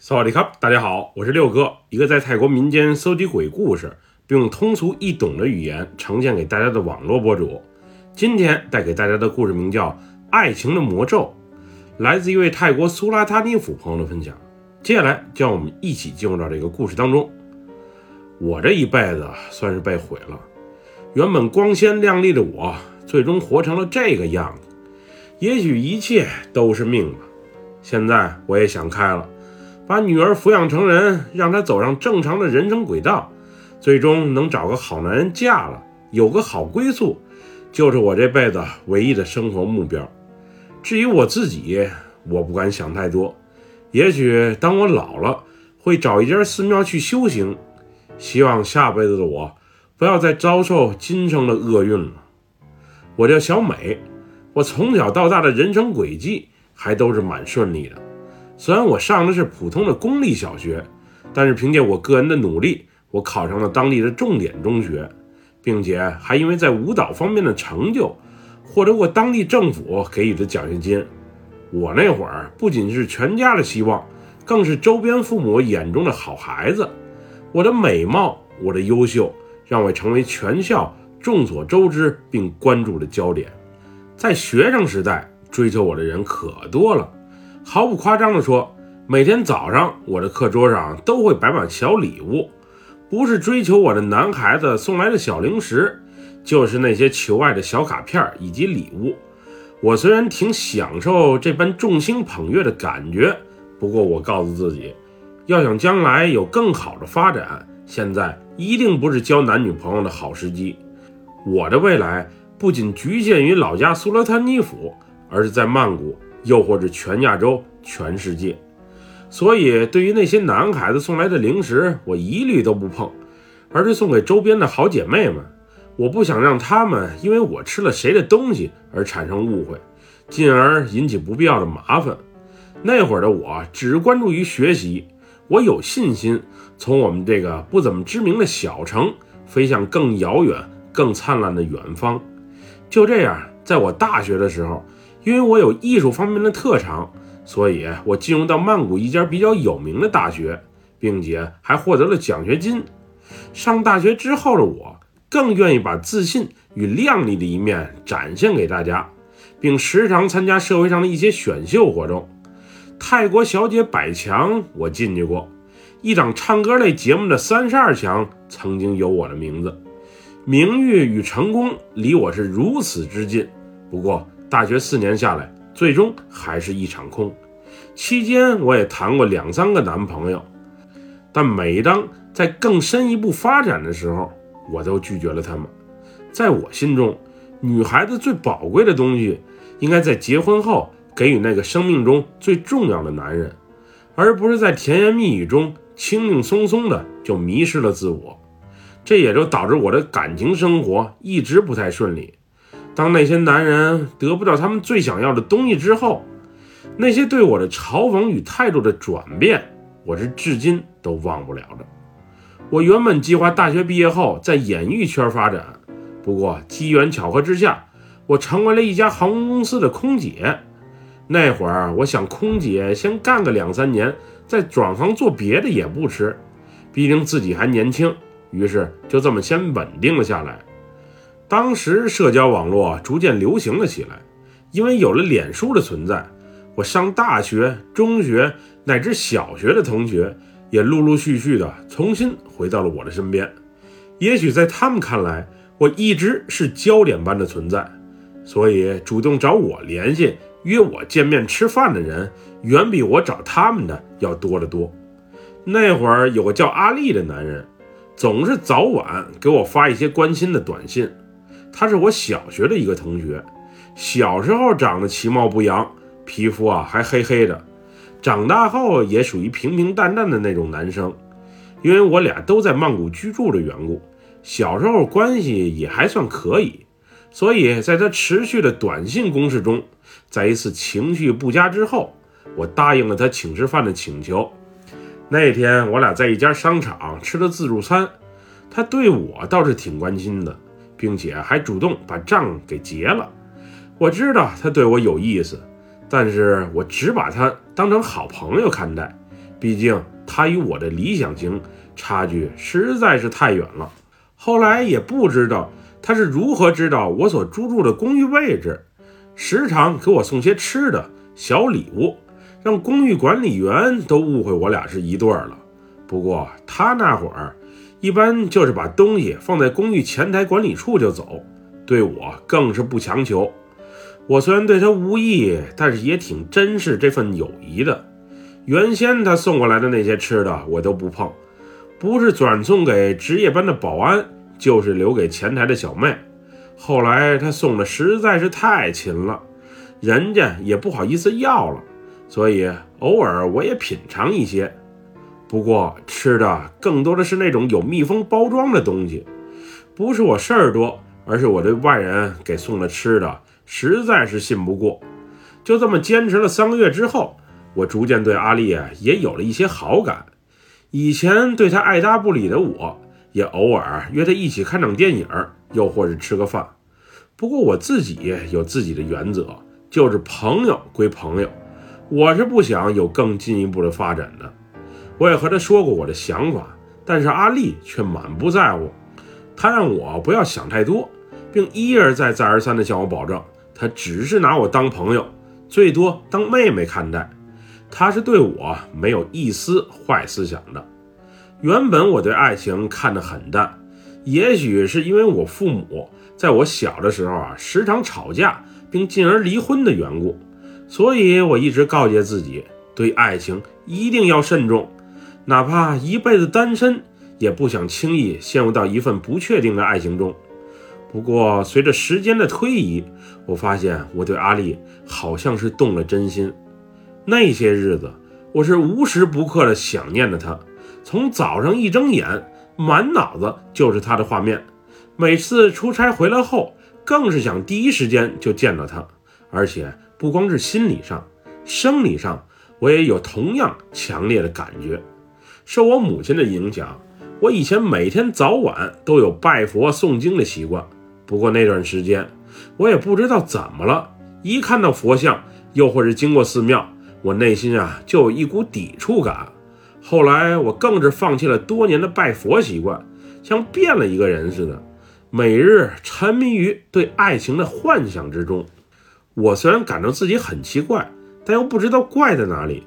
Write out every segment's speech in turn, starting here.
萨瓦迪卡，大家好，我是六哥，一个在泰国民间搜集鬼故事，并用通俗易懂的语言呈现给大家的网络博主。今天带给大家的故事名叫《爱情的魔咒》，来自一位泰国苏拉塔尼府朋友的分享。接下来，将我们一起进入到这个故事当中。我这一辈子算是被毁了，原本光鲜亮丽的我，最终活成了这个样子。也许一切都是命吧。现在我也想开了，把女儿抚养成人，让她走上正常的人生轨道，最终能找个好男人嫁了，有个好归宿，就是我这辈子唯一的生活目标。至于我自己，我不敢想太多。也许当我老了，会找一间寺庙去修行。希望下辈子的我不要再遭受今生的厄运了。我叫小美，我从小到大的人生轨迹。还都是蛮顺利的，虽然我上的是普通的公立小学，但是凭借我个人的努力，我考上了当地的重点中学，并且还因为在舞蹈方面的成就，获得过当地政府给予的奖学金。我那会儿不仅是全家的希望，更是周边父母眼中的好孩子。我的美貌，我的优秀，让我成为全校众所周知并关注的焦点。在学生时代。追求我的人可多了，毫不夸张地说，每天早上我的课桌上都会摆满小礼物，不是追求我的男孩子送来的小零食，就是那些求爱的小卡片以及礼物。我虽然挺享受这般众星捧月的感觉，不过我告诉自己，要想将来有更好的发展，现在一定不是交男女朋友的好时机。我的未来不仅局限于老家苏勒坦尼府。而是在曼谷，又或者全亚洲、全世界。所以，对于那些男孩子送来的零食，我一律都不碰，而是送给周边的好姐妹们。我不想让他们因为我吃了谁的东西而产生误会，进而引起不必要的麻烦。那会儿的我只关注于学习，我有信心从我们这个不怎么知名的小城飞向更遥远、更灿烂的远方。就这样，在我大学的时候。因为我有艺术方面的特长，所以我进入到曼谷一家比较有名的大学，并且还获得了奖学金。上大学之后的我，更愿意把自信与靓丽的一面展现给大家，并时常参加社会上的一些选秀活动。泰国小姐百强我进去过，一档唱歌类节目的三十二强曾经有我的名字。名誉与成功离我是如此之近，不过。大学四年下来，最终还是一场空。期间我也谈过两三个男朋友，但每当在更深一步发展的时候，我都拒绝了他们。在我心中，女孩子最宝贵的东西，应该在结婚后给予那个生命中最重要的男人，而不是在甜言蜜语中轻轻松松的就迷失了自我。这也就导致我的感情生活一直不太顺利。当那些男人得不到他们最想要的东西之后，那些对我的嘲讽与态度的转变，我是至今都忘不了的。我原本计划大学毕业后在演艺圈发展，不过机缘巧合之下，我成为了一家航空公司的空姐。那会儿我想，空姐先干个两三年，再转行做别的也不迟，毕竟自己还年轻。于是就这么先稳定了下来。当时社交网络逐渐流行了起来，因为有了脸书的存在，我上大学、中学乃至小学的同学也陆陆续续的重新回到了我的身边。也许在他们看来，我一直是焦点般的存在，所以主动找我联系、约我见面吃饭的人，远比我找他们的要多得多。那会儿有个叫阿丽的男人，总是早晚给我发一些关心的短信。他是我小学的一个同学，小时候长得其貌不扬，皮肤啊还黑黑的，长大后也属于平平淡淡的那种男生。因为我俩都在曼谷居住的缘故，小时候关系也还算可以，所以在他持续的短信攻势中，在一次情绪不佳之后，我答应了他请吃饭的请求。那天我俩在一家商场吃了自助餐，他对我倒是挺关心的。并且还主动把账给结了。我知道他对我有意思，但是我只把他当成好朋友看待，毕竟他与我的理想型差距实在是太远了。后来也不知道他是如何知道我所租住的公寓位置，时常给我送些吃的小礼物，让公寓管理员都误会我俩是一对儿了。不过他那会儿一般就是把东西放在公寓前台管理处就走，对我更是不强求。我虽然对他无意，但是也挺珍视这份友谊的。原先他送过来的那些吃的我都不碰，不是转送给值夜班的保安，就是留给前台的小妹。后来他送的实在是太勤了，人家也不好意思要了，所以偶尔我也品尝一些。不过吃的更多的是那种有密封包装的东西，不是我事儿多，而是我对外人给送的吃的实在是信不过。就这么坚持了三个月之后。我逐渐对阿丽啊也有了一些好感，以前对她爱答不理的我，也偶尔约她一起看场电影，又或是吃个饭。不过我自己有自己的原则，就是朋友归朋友，我是不想有更进一步的发展的。我也和他说过我的想法，但是阿丽却满不在乎，他让我不要想太多，并一而再再而三地向我保证，他只是拿我当朋友，最多当妹妹看待。他是对我没有一丝坏思想的。原本我对爱情看得很淡，也许是因为我父母在我小的时候啊时常吵架，并进而离婚的缘故，所以我一直告诫自己，对爱情一定要慎重，哪怕一辈子单身，也不想轻易陷入到一份不确定的爱情中。不过随着时间的推移，我发现我对阿丽好像是动了真心。那些日子，我是无时不刻的想念着他，从早上一睁眼，满脑子就是他的画面。每次出差回来后，更是想第一时间就见到他。而且不光是心理上，生理上，我也有同样强烈的感觉。受我母亲的影响，我以前每天早晚都有拜佛诵经的习惯。不过那段时间，我也不知道怎么了，一看到佛像，又或是经过寺庙。我内心啊就有一股抵触感，后来我更是放弃了多年的拜佛习惯，像变了一个人似的，每日沉迷于对爱情的幻想之中。我虽然感到自己很奇怪，但又不知道怪在哪里。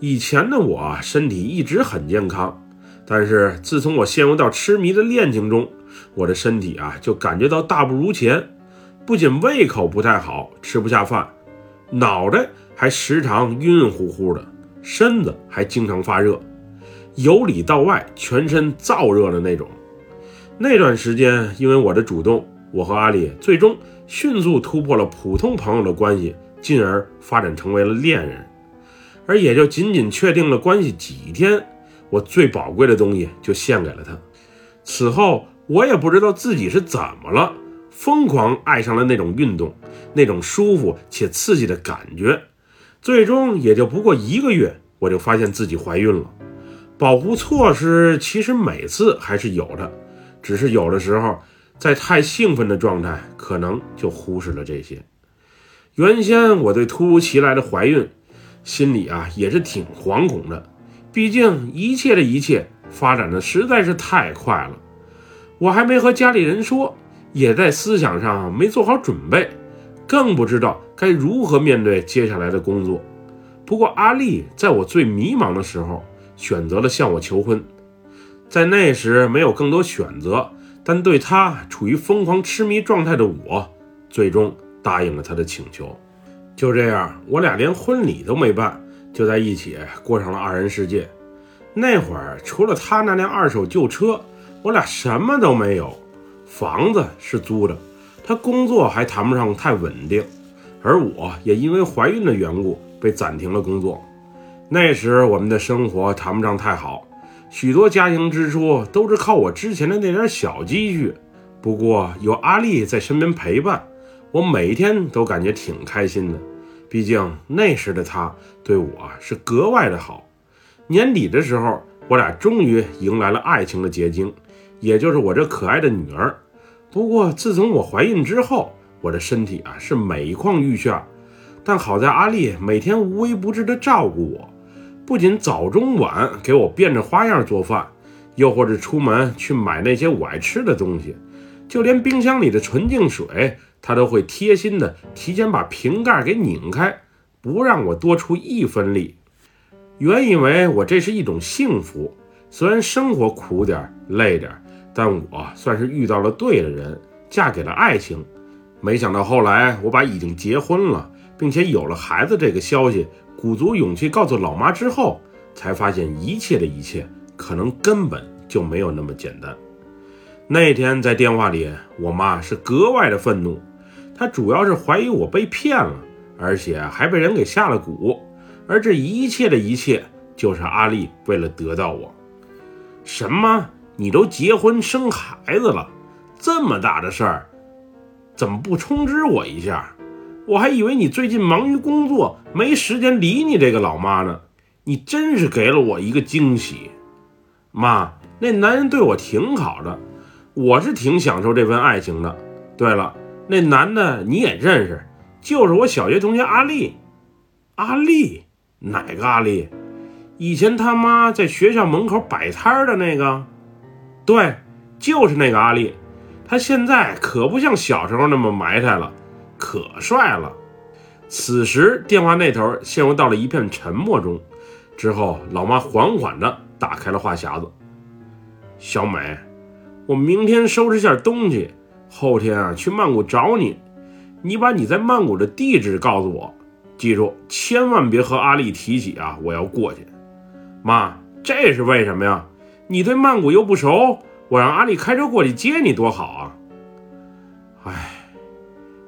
以前的我身体一直很健康，但是自从我陷入到痴迷的恋情中，我的身体啊就感觉到大不如前，不仅胃口不太好，吃不下饭，脑袋。还时常晕晕乎乎的，身子还经常发热，由里到外全身燥热的那种。那段时间，因为我的主动，我和阿丽最终迅速突破了普通朋友的关系，进而发展成为了恋人。而也就仅仅确定了关系几天，我最宝贵的东西就献给了他。此后，我也不知道自己是怎么了，疯狂爱上了那种运动，那种舒服且刺激的感觉。最终也就不过一个月，我就发现自己怀孕了。保护措施其实每次还是有的，只是有的时候在太兴奋的状态，可能就忽视了这些。原先我对突如其来的怀孕，心里啊也是挺惶恐的，毕竟一切的一切发展的实在是太快了。我还没和家里人说，也在思想上没做好准备。更不知道该如何面对接下来的工作。不过阿丽在我最迷茫的时候选择了向我求婚，在那时没有更多选择，但对她处于疯狂痴迷状态的我，最终答应了她的请求。就这样，我俩连婚礼都没办，就在一起过上了二人世界。那会儿除了他那辆二手旧车，我俩什么都没有，房子是租的。他工作还谈不上太稳定，而我也因为怀孕的缘故被暂停了工作。那时我们的生活谈不上太好，许多家庭支出都是靠我之前的那点小积蓄。不过有阿丽在身边陪伴，我每天都感觉挺开心的。毕竟那时的她对我是格外的好。年底的时候，我俩终于迎来了爱情的结晶，也就是我这可爱的女儿。不过，自从我怀孕之后，我的身体啊是每况愈下。但好在阿丽每天无微不至的照顾我，不仅早中晚给我变着花样做饭，又或者出门去买那些我爱吃的东西，就连冰箱里的纯净水，他都会贴心的提前把瓶盖给拧开，不让我多出一分力。原以为我这是一种幸福，虽然生活苦点累点，但我算是遇到了对的人，嫁给了爱情。没想到后来我把已经结婚了，并且有了孩子这个消息。鼓足勇气告诉老妈之后，才发现一切的一切可能根本就没有那么简单。那天在电话里，我妈是格外的愤怒，他主要是怀疑我被骗了，而且还被人给下了蛊。而这一切的一切，就是阿丽为了得到我。什么？你都结婚生孩子了，这么大的事儿，怎么不通知我一下？我还以为你最近忙于工作，没时间理你这个老妈呢。你真是给了我一个惊喜，妈。那男人对我挺好的，我是挺享受这份爱情的。对了，那男的你也认识，就是我小学同学阿丽。阿丽？哪个阿丽？以前他妈在学校门口摆摊的那个？对，就是那个阿丽。他现在可不像小时候那么埋汰了。可帅了。此时电话那头陷入到了一片沉默中。之后，老妈缓缓地打开了话匣子：“小美，我明天收拾下东西，后天啊去曼谷找你。你把你在曼谷的地址告诉我，记住，千万别和阿丽提起啊，我要过去。妈，这是为什么呀？你对曼谷又不熟，我让阿丽开车过去接你多好啊。哎。”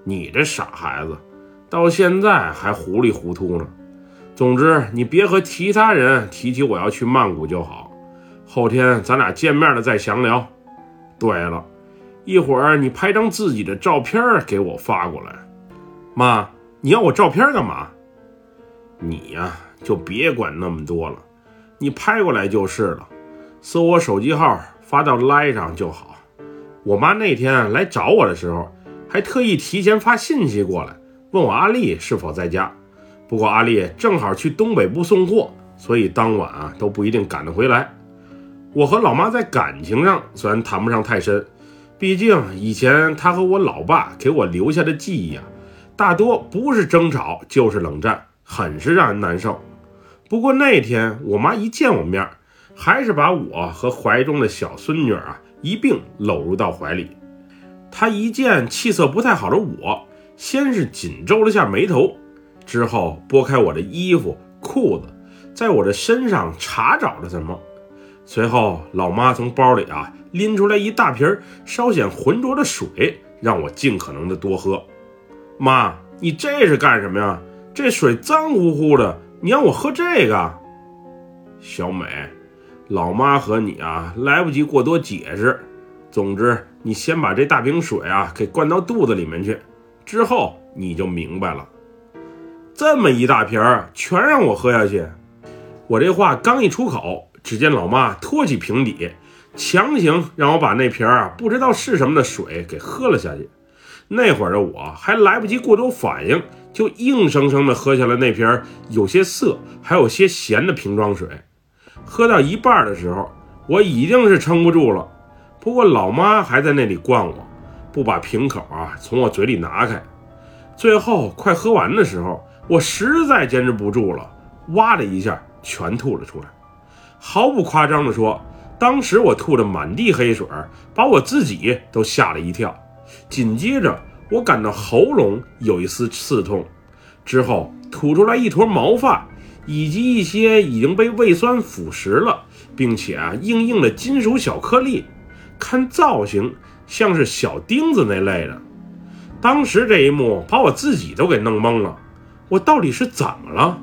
你这傻孩子，到现在还糊里糊涂呢。总之，你别和其他人提起我要去曼谷就好。后天咱俩见面了再详聊。对了，一会儿你拍张自己的照片给我发过来。妈，你要我照片干嘛？你呀，就别管那么多了，你拍过来就是了。搜我手机号发到来上就好。我妈那天来找我的时候。还特意提前发信息过来，问我阿丽是否在家。不过阿丽正好去东北部送货，所以当晚啊都不一定赶得回来。我和老妈在感情上虽然谈不上太深，毕竟以前他和我老爸给我留下的记忆啊，大多不是争吵就是冷战，很是让人难受。不过那天我妈一见我面，还是把我和怀中的小孙女啊一并搂入到怀里。他一见气色不太好的我，先是紧皱了下眉头，之后拨开我的衣服裤子，在我的身上查找着什么。随后，老妈从包里啊拎出来一大瓶稍显浑浊的水，让我尽可能的多喝。妈，你这是干什么呀？这水脏乎乎的，你让我喝这个？小美，老妈和你啊来不及过多解释。总之，你先把这大瓶水啊给灌到肚子里面去，之后你就明白了。这么一大瓶儿，全让我喝下去。我这话刚一出口，只见老妈托起瓶底，强行让我把那瓶啊不知道是什么的水给喝了下去。那会儿的我还来不及过多反应，就硬生生的喝下了那瓶有些涩还有些咸的瓶装水。喝到一半的时候，我已经是撑不住了。不过老妈还在那里灌我，不把瓶口啊从我嘴里拿开。最后快喝完的时候，我实在坚持不住了，哇的一下全吐了出来。毫不夸张地说，当时我吐的满地黑水，把我自己都吓了一跳。紧接着，我感到喉咙有一丝刺痛，之后吐出来一坨毛发，以及一些已经被胃酸腐蚀了，并且啊硬硬的金属小颗粒。看造型像是小钉子那类的，当时这一幕把我自己都给弄懵了。我到底是怎么了？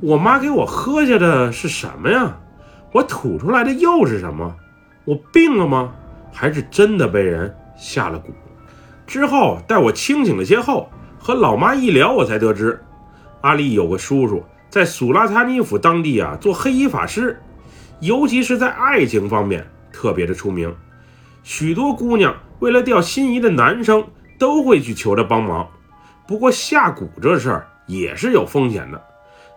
我妈给我喝下的是什么呀？我吐出来的又是什么？我病了吗？还是真的被人下了蛊？之后待我清醒了些后，和老妈一聊，我才得知，阿丽有个叔叔在苏拉塔尼府当地啊做黑衣法师，尤其是在爱情方面特别的出名。许多姑娘为了钓心仪的男生，都会去求他帮忙。不过下蛊这事儿也是有风险的，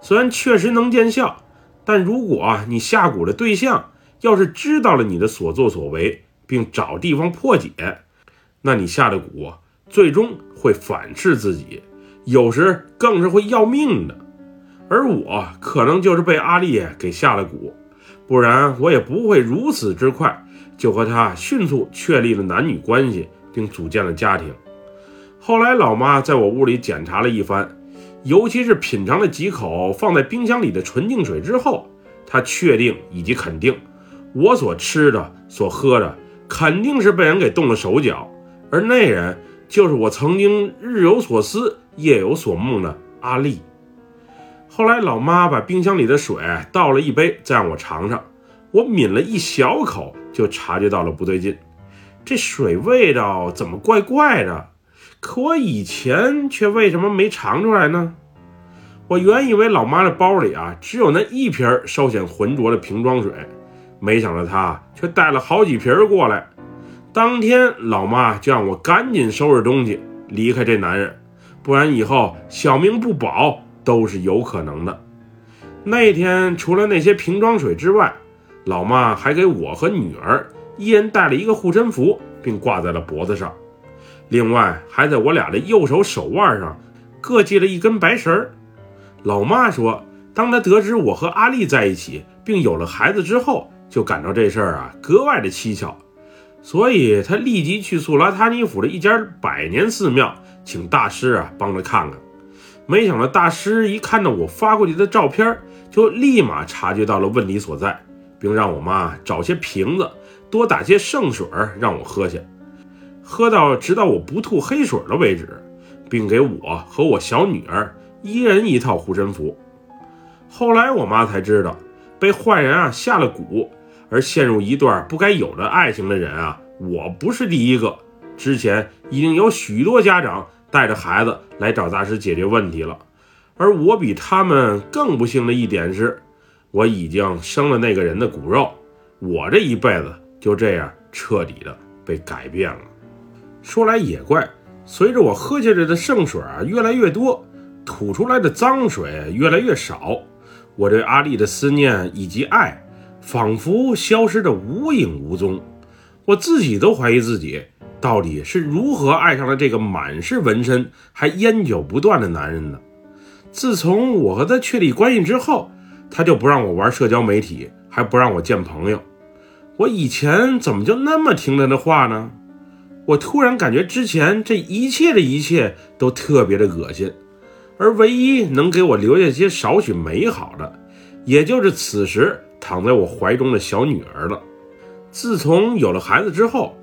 虽然确实能见效，但如果你下蛊的对象要是知道了你的所作所为，并找地方破解，那你下的蛊最终会反噬自己，有时更是会要命的。而我可能就是被阿丽给下了蛊，不然我也不会如此之快就和他迅速确立了男女关系，并组建了家庭。后来老妈在我屋里检查了一番，尤其是品尝了几口放在冰箱里的纯净水之后，她确定以及肯定，我所吃的、所喝的肯定是被人给动了手脚，而那人就是我曾经日有所思、夜有所梦的阿丽。后来，老妈把冰箱里的水倒了一杯，再让我尝尝。我抿了一小口，就察觉到了不对劲，这水味道怎么怪怪的？可我以前却为什么没尝出来呢？我原以为老妈的包里啊只有那一瓶稍显浑浊的瓶装水，没想到她却带了好几瓶过来。当天，老妈就让我赶紧收拾东西离开这男人，不然以后小命不保。都是有可能的。那天除了那些瓶装水之外，老妈还给我和女儿一人带了一个护身符，并挂在了脖子上。另外，还在我俩的右手手腕上各系了一根白绳儿。老妈说，当她得知我和阿丽在一起，并有了孩子之后，就感到这事儿啊格外的蹊跷，所以她立即去素拉塔尼府的一家百年寺庙，请大师啊帮着看看。没想到大师一看到我发过去的照片，就立马察觉到了问题所在，并让我妈找些瓶子，多打些圣水让我喝下，喝到直到我不吐黑水了为止，并给我和我小女儿一人一套护身符。后来我妈才知道，被坏人啊下了蛊，而陷入一段不该有的爱情的人啊，我不是第一个，之前已经有许多家长。带着孩子来找大师解决问题了，而我比他们更不幸的一点是，我已经生了那个人的骨肉，我这一辈子就这样彻底的被改变了。说来也怪，随着我喝下来的圣水啊越来越多，吐出来的脏水越来越少，我对阿丽的思念以及爱，仿佛消失的无影无踪，我自己都怀疑自己。到底是如何爱上了这个满是纹身还烟酒不断的男人呢？自从我和他确立关系之后，他就不让我玩社交媒体，还不让我见朋友。我以前怎么就那么听他的话呢？我突然感觉之前这一切的一切都特别的恶心，而唯一能给我留下些少许美好的，也就是此时躺在我怀中的小女儿了。自从有了孩子之后。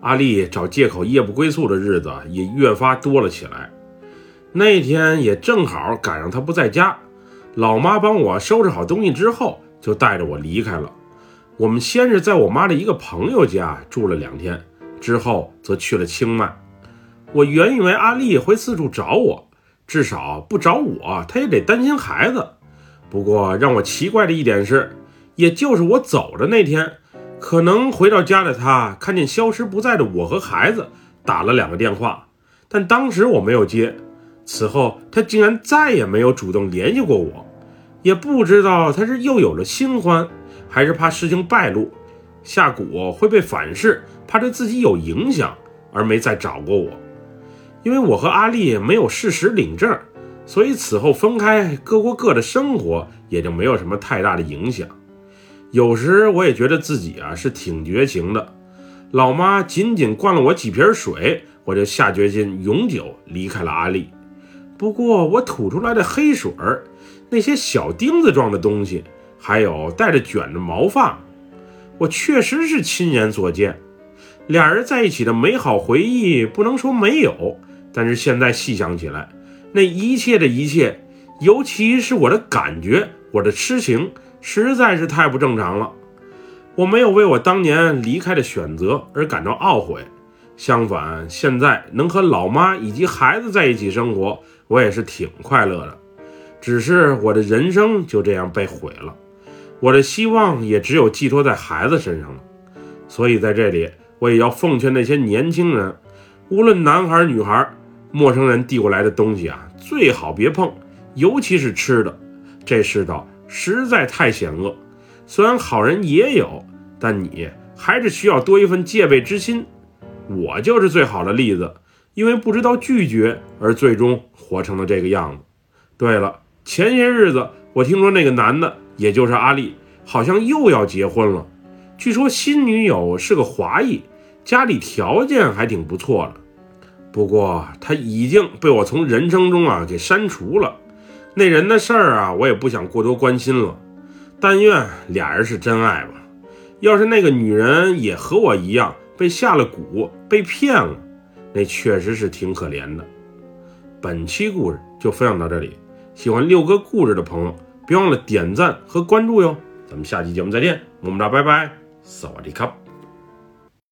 阿丽找借口夜不归宿的日子也越发多了起来。那天也正好赶上她不在家，老妈帮我收拾好东西之后，就带着我离开了。我们先是在我妈的一个朋友家住了两天，之后则去了清迈。我原以为阿丽会四处找我，至少不找我，她也得担心孩子。不过让我奇怪的一点是，也就是我走的那天。可能回到家的她看见消失不在的我和孩子，打了两个电话，但当时我没有接。此后她竟然再也没有主动联系过我，也不知道她是又有了新欢，还是怕事情败露，下蛊会被反噬，怕对自己有影响而没再找过我。因为我和阿丽没有事实领证，所以此后分开各过各的生活，也就没有什么太大的影响。有时我也觉得自己啊是挺绝情的，老妈仅仅灌了我几瓶水，我就下决心永久离开了阿丽。不过我吐出来的黑水儿，那些小钉子状的东西，还有带着卷的毛发，我确实是亲眼所见。俩人在一起的美好回忆不能说没有，但是现在细想起来，那一切的一切，尤其是我的感觉，我的痴情。实在是太不正常了，我没有为我当年离开的选择而感到懊悔，相反，现在能和老妈以及孩子在一起生活，我也是挺快乐的。只是我的人生就这样被毁了，我的希望也只有寄托在孩子身上了。所以在这里，我也要奉劝那些年轻人，无论男孩女孩，陌生人递过来的东西啊，最好别碰，尤其是吃的，这世道。实在太险恶。虽然好人也有，但你还是需要多一份戒备之心。我就是最好的例子，因为不知道拒绝而最终活成了这个样子。对了，前些日子我听说那个男的，也就是阿丽，好像又要结婚了。据说新女友是个华裔，家里条件还挺不错的。不过他已经被我从人生中啊给删除了。那人的事儿啊，我也不想过多关心了。但愿俩人是真爱吧。要是那个女人也和我一样被下了蛊、被骗了，那确实是挺可怜的。本期故事就分享到这里，喜欢六哥故事的朋友，别忘了点赞和关注哟。咱们下期节目再见，么么哒，拜拜，萨瓦迪卡。